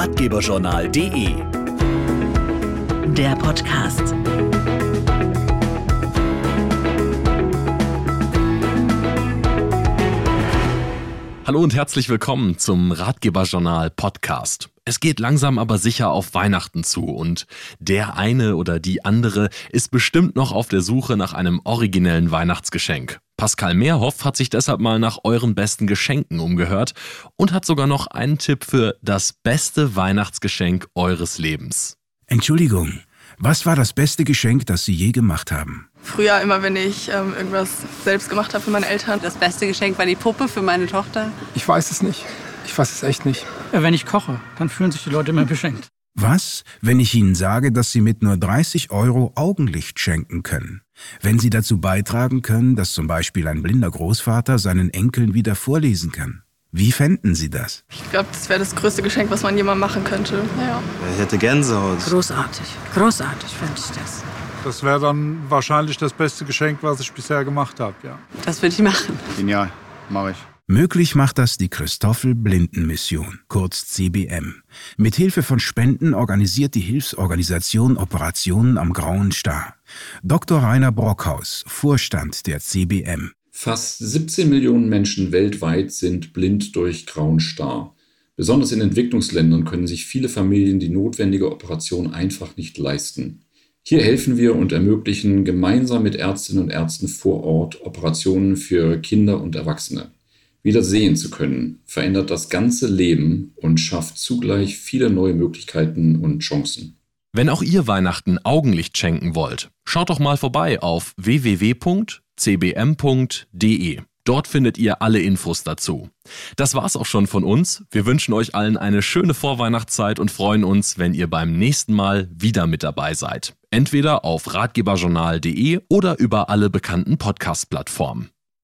ratgeberjournal.de. Der Podcast. Hallo und herzlich willkommen zum Ratgeberjournal Podcast. Es geht langsam aber sicher auf Weihnachten zu und der eine oder die andere ist bestimmt noch auf der Suche nach einem originellen Weihnachtsgeschenk. Pascal Mehrhoff hat sich deshalb mal nach euren besten Geschenken umgehört und hat sogar noch einen Tipp für das beste Weihnachtsgeschenk eures Lebens. Entschuldigung, was war das beste Geschenk, das Sie je gemacht haben? Früher immer, wenn ich ähm, irgendwas selbst gemacht habe für meine Eltern. Das beste Geschenk war die Puppe für meine Tochter. Ich weiß es nicht. Ich weiß es echt nicht. Wenn ich koche, dann fühlen sich die Leute immer beschenkt. Was, wenn ich Ihnen sage, dass Sie mit nur 30 Euro Augenlicht schenken können? Wenn Sie dazu beitragen können, dass zum Beispiel ein blinder Großvater seinen Enkeln wieder vorlesen kann? Wie fänden Sie das? Ich glaube, das wäre das größte Geschenk, was man jemandem machen könnte. Ja. Ich hätte Gänsehaut. Großartig, großartig fände ich das. Das wäre dann wahrscheinlich das beste Geschenk, was ich bisher gemacht habe, ja. Das würde ich machen. Genial, mache ich. Möglich macht das die Christoffel Blindenmission, kurz CBM. Mit Hilfe von Spenden organisiert die Hilfsorganisation Operationen am Grauen Star. Dr. Rainer Brockhaus, Vorstand der CBM. Fast 17 Millionen Menschen weltweit sind blind durch grauen Star. Besonders in Entwicklungsländern können sich viele Familien die notwendige Operation einfach nicht leisten. Hier helfen wir und ermöglichen gemeinsam mit Ärztinnen und Ärzten vor Ort Operationen für Kinder und Erwachsene. Wieder sehen zu können, verändert das ganze Leben und schafft zugleich viele neue Möglichkeiten und Chancen. Wenn auch ihr Weihnachten Augenlicht schenken wollt, schaut doch mal vorbei auf www cbm.de. Dort findet ihr alle Infos dazu. Das war's auch schon von uns. Wir wünschen euch allen eine schöne Vorweihnachtszeit und freuen uns, wenn ihr beim nächsten Mal wieder mit dabei seid. Entweder auf ratgeberjournal.de oder über alle bekannten Podcast-Plattformen.